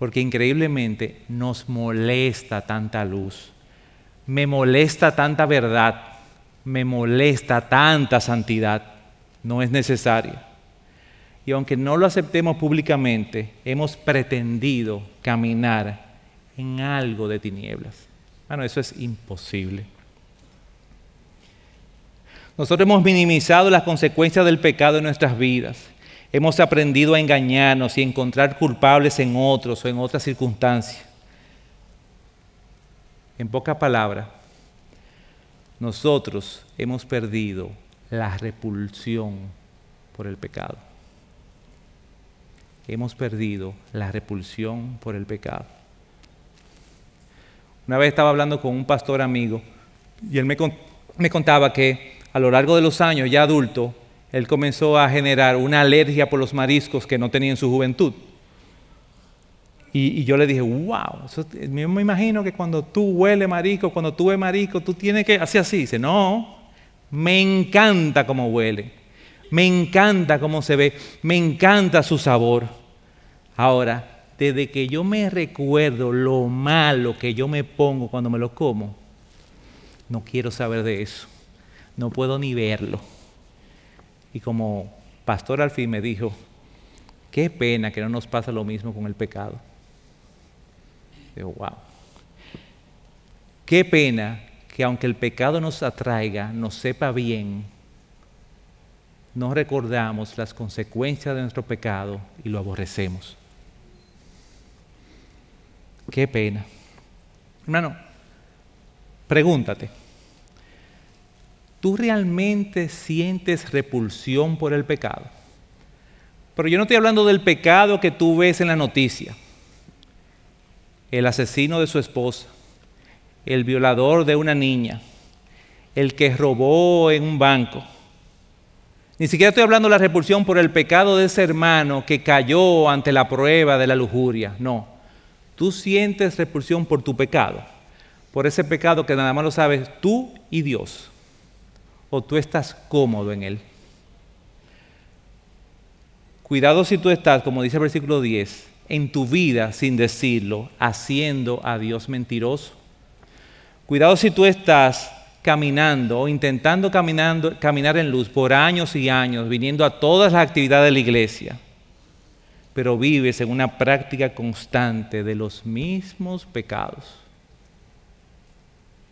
Porque increíblemente nos molesta tanta luz, me molesta tanta verdad, me molesta tanta santidad, no es necesaria. Y aunque no lo aceptemos públicamente, hemos pretendido caminar en algo de tinieblas. Bueno, eso es imposible. Nosotros hemos minimizado las consecuencias del pecado en nuestras vidas. Hemos aprendido a engañarnos y encontrar culpables en otros o en otras circunstancias. En pocas palabras, nosotros hemos perdido la repulsión por el pecado. Hemos perdido la repulsión por el pecado. Una vez estaba hablando con un pastor amigo y él me, me contaba que a lo largo de los años, ya adulto, él comenzó a generar una alergia por los mariscos que no tenía en su juventud. Y, yo le dije, wow, yo me imagino que cuando tú hueles marisco, cuando tú ves marisco, tú tienes que hacer así. Dice, no, me encanta cómo huele, me encanta cómo se ve, me encanta su sabor. Ahora, desde que yo me recuerdo lo malo que yo me pongo cuando me lo como, no quiero saber de eso. No puedo ni verlo. Y como pastor al fin me dijo, qué pena que no nos pasa lo mismo con el pecado. Digo, wow. Qué pena que aunque el pecado nos atraiga, nos sepa bien, no recordamos las consecuencias de nuestro pecado y lo aborrecemos. Qué pena. Hermano, pregúntate, ¿tú realmente sientes repulsión por el pecado? Pero yo no estoy hablando del pecado que tú ves en la noticia. El asesino de su esposa, el violador de una niña, el que robó en un banco. Ni siquiera estoy hablando de la repulsión por el pecado de ese hermano que cayó ante la prueba de la lujuria. No, tú sientes repulsión por tu pecado, por ese pecado que nada más lo sabes tú y Dios, o tú estás cómodo en él. Cuidado si tú estás, como dice el versículo 10, en tu vida sin decirlo, haciendo a Dios mentiroso. Cuidado si tú estás caminando o intentando caminar en luz por años y años, viniendo a todas las actividades de la iglesia pero vives en una práctica constante de los mismos pecados.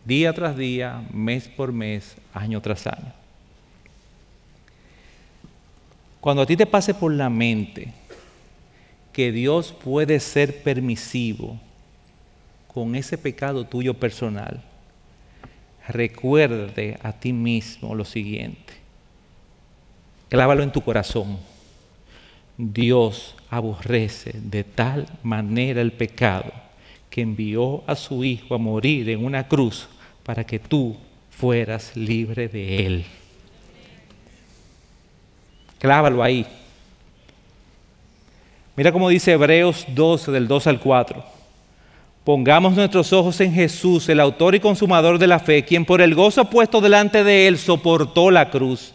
Día tras día, mes por mes, año tras año. Cuando a ti te pase por la mente que Dios puede ser permisivo con ese pecado tuyo personal, recuerde a ti mismo lo siguiente. Clávalo en tu corazón Dios aborrece de tal manera el pecado que envió a su Hijo a morir en una cruz para que tú fueras libre de él. Clávalo ahí. Mira cómo dice Hebreos 12 del 2 al 4. Pongamos nuestros ojos en Jesús, el autor y consumador de la fe, quien por el gozo puesto delante de él soportó la cruz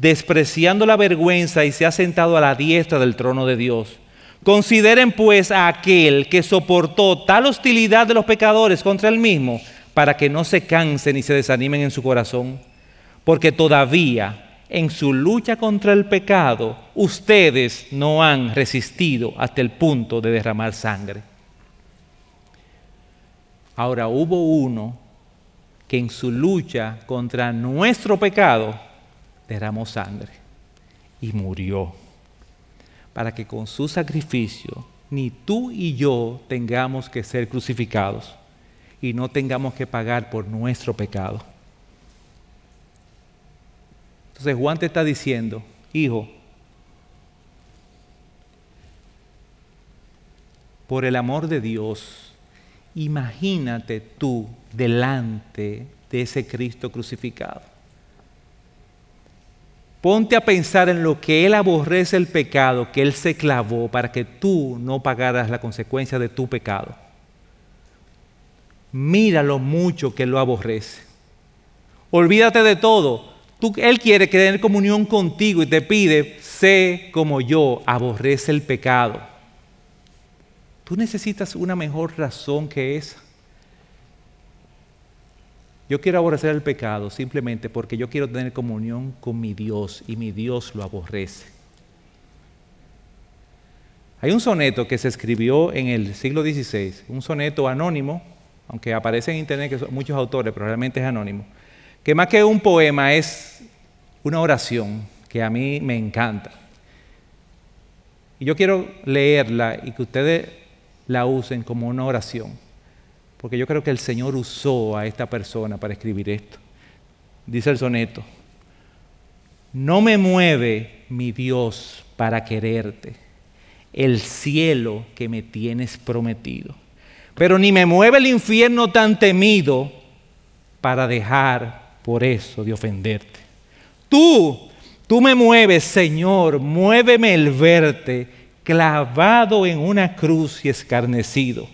despreciando la vergüenza y se ha sentado a la diestra del trono de Dios. Consideren pues a aquel que soportó tal hostilidad de los pecadores contra él mismo, para que no se cansen y se desanimen en su corazón, porque todavía en su lucha contra el pecado ustedes no han resistido hasta el punto de derramar sangre. Ahora hubo uno que en su lucha contra nuestro pecado derramó sangre y murió, para que con su sacrificio ni tú y yo tengamos que ser crucificados y no tengamos que pagar por nuestro pecado. Entonces Juan te está diciendo, hijo, por el amor de Dios, imagínate tú delante de ese Cristo crucificado. Ponte a pensar en lo que Él aborrece el pecado, que Él se clavó para que tú no pagaras la consecuencia de tu pecado. Mira lo mucho que lo aborrece. Olvídate de todo. Tú, él quiere tener comunión contigo y te pide, sé como yo, aborrece el pecado. Tú necesitas una mejor razón que esa. Yo quiero aborrecer el pecado simplemente porque yo quiero tener comunión con mi Dios y mi Dios lo aborrece. Hay un soneto que se escribió en el siglo XVI, un soneto anónimo, aunque aparece en internet que son muchos autores, pero realmente es anónimo, que más que un poema es una oración que a mí me encanta. Y yo quiero leerla y que ustedes la usen como una oración, porque yo creo que el Señor usó a esta persona para escribir esto. Dice el soneto, no me mueve mi Dios para quererte, el cielo que me tienes prometido, pero ni me mueve el infierno tan temido para dejar por eso de ofenderte. Tú, tú me mueves, Señor, muéveme el verte clavado en una cruz y escarnecido.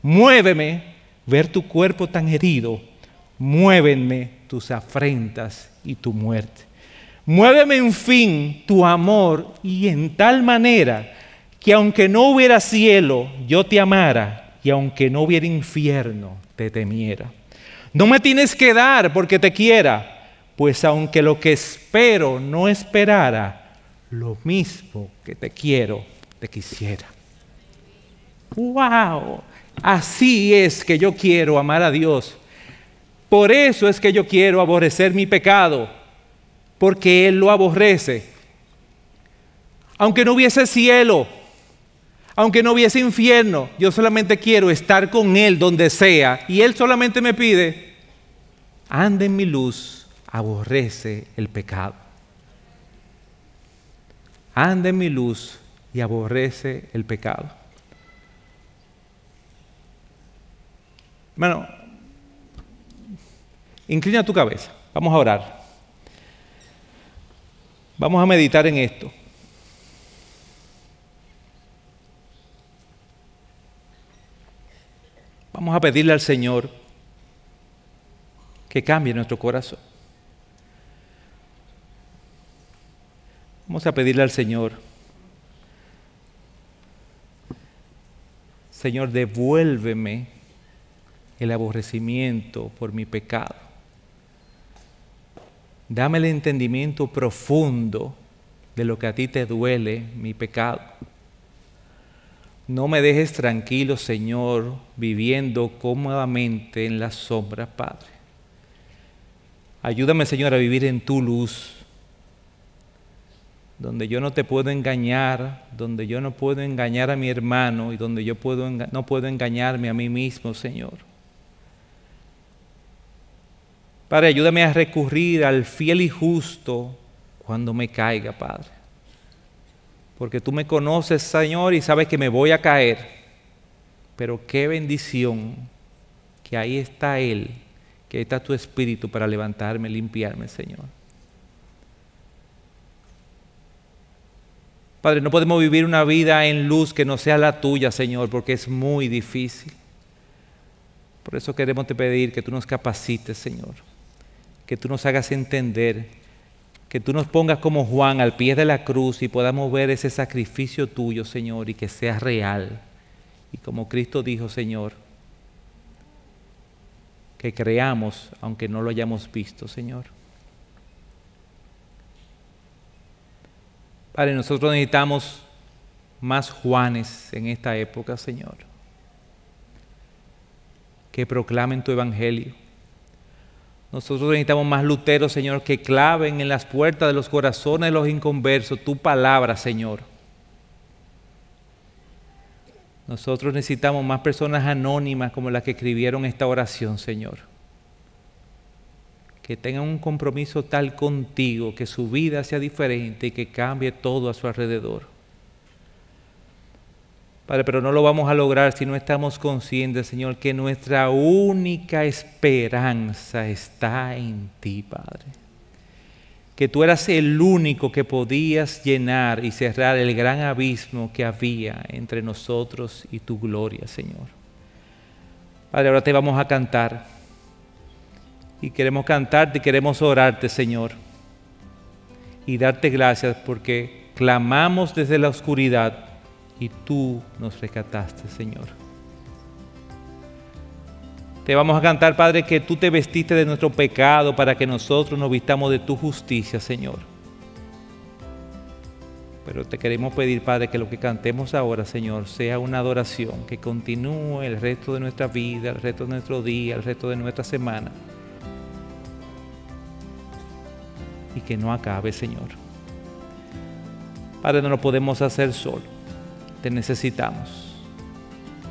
Muéveme ver tu cuerpo tan herido. Muévenme tus afrentas y tu muerte. Muéveme en fin tu amor y en tal manera que aunque no hubiera cielo, yo te amara y aunque no hubiera infierno, te temiera. No me tienes que dar porque te quiera, pues aunque lo que espero no esperara, lo mismo que te quiero, te quisiera. ¡Wow! Así es que yo quiero amar a Dios. Por eso es que yo quiero aborrecer mi pecado, porque Él lo aborrece. Aunque no hubiese cielo, aunque no hubiese infierno, yo solamente quiero estar con Él donde sea. Y Él solamente me pide, anda en mi luz, aborrece el pecado anda en mi luz y aborrece el pecado. Bueno, inclina tu cabeza, vamos a orar. Vamos a meditar en esto. Vamos a pedirle al Señor que cambie nuestro corazón. Vamos a pedirle al Señor, Señor, devuélveme el aborrecimiento por mi pecado. Dame el entendimiento profundo de lo que a ti te duele, mi pecado. No me dejes tranquilo, Señor, viviendo cómodamente en la sombra, Padre. Ayúdame, Señor, a vivir en tu luz donde yo no te puedo engañar, donde yo no puedo engañar a mi hermano y donde yo puedo, no puedo engañarme a mí mismo, Señor. Padre, ayúdame a recurrir al fiel y justo cuando me caiga, Padre. Porque tú me conoces, Señor, y sabes que me voy a caer. Pero qué bendición que ahí está Él, que ahí está tu Espíritu para levantarme, limpiarme, Señor. Padre, no podemos vivir una vida en luz que no sea la tuya, Señor, porque es muy difícil. Por eso queremos te pedir que tú nos capacites, Señor, que tú nos hagas entender, que tú nos pongas como Juan al pie de la cruz y podamos ver ese sacrificio tuyo, Señor, y que sea real. Y como Cristo dijo, Señor, que creamos aunque no lo hayamos visto, Señor. Padre, nosotros necesitamos más Juanes en esta época, Señor, que proclamen tu evangelio. Nosotros necesitamos más luteros, Señor, que claven en las puertas de los corazones de los inconversos tu palabra, Señor. Nosotros necesitamos más personas anónimas como las que escribieron esta oración, Señor que tengan un compromiso tal contigo, que su vida sea diferente y que cambie todo a su alrededor. Padre, pero no lo vamos a lograr si no estamos conscientes, Señor, que nuestra única esperanza está en ti, Padre. Que tú eras el único que podías llenar y cerrar el gran abismo que había entre nosotros y tu gloria, Señor. Padre, ahora te vamos a cantar. Y queremos cantarte y queremos orarte, Señor. Y darte gracias porque clamamos desde la oscuridad y tú nos rescataste, Señor. Te vamos a cantar, Padre, que tú te vestiste de nuestro pecado para que nosotros nos vistamos de tu justicia, Señor. Pero te queremos pedir, Padre, que lo que cantemos ahora, Señor, sea una adoración que continúe el resto de nuestra vida, el resto de nuestro día, el resto de nuestra semana. Y que no acabe, Señor. Padre, no lo podemos hacer solo te necesitamos.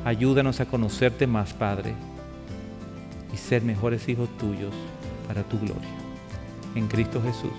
Ayúdanos a conocerte más, Padre, y ser mejores hijos tuyos para tu gloria. En Cristo Jesús.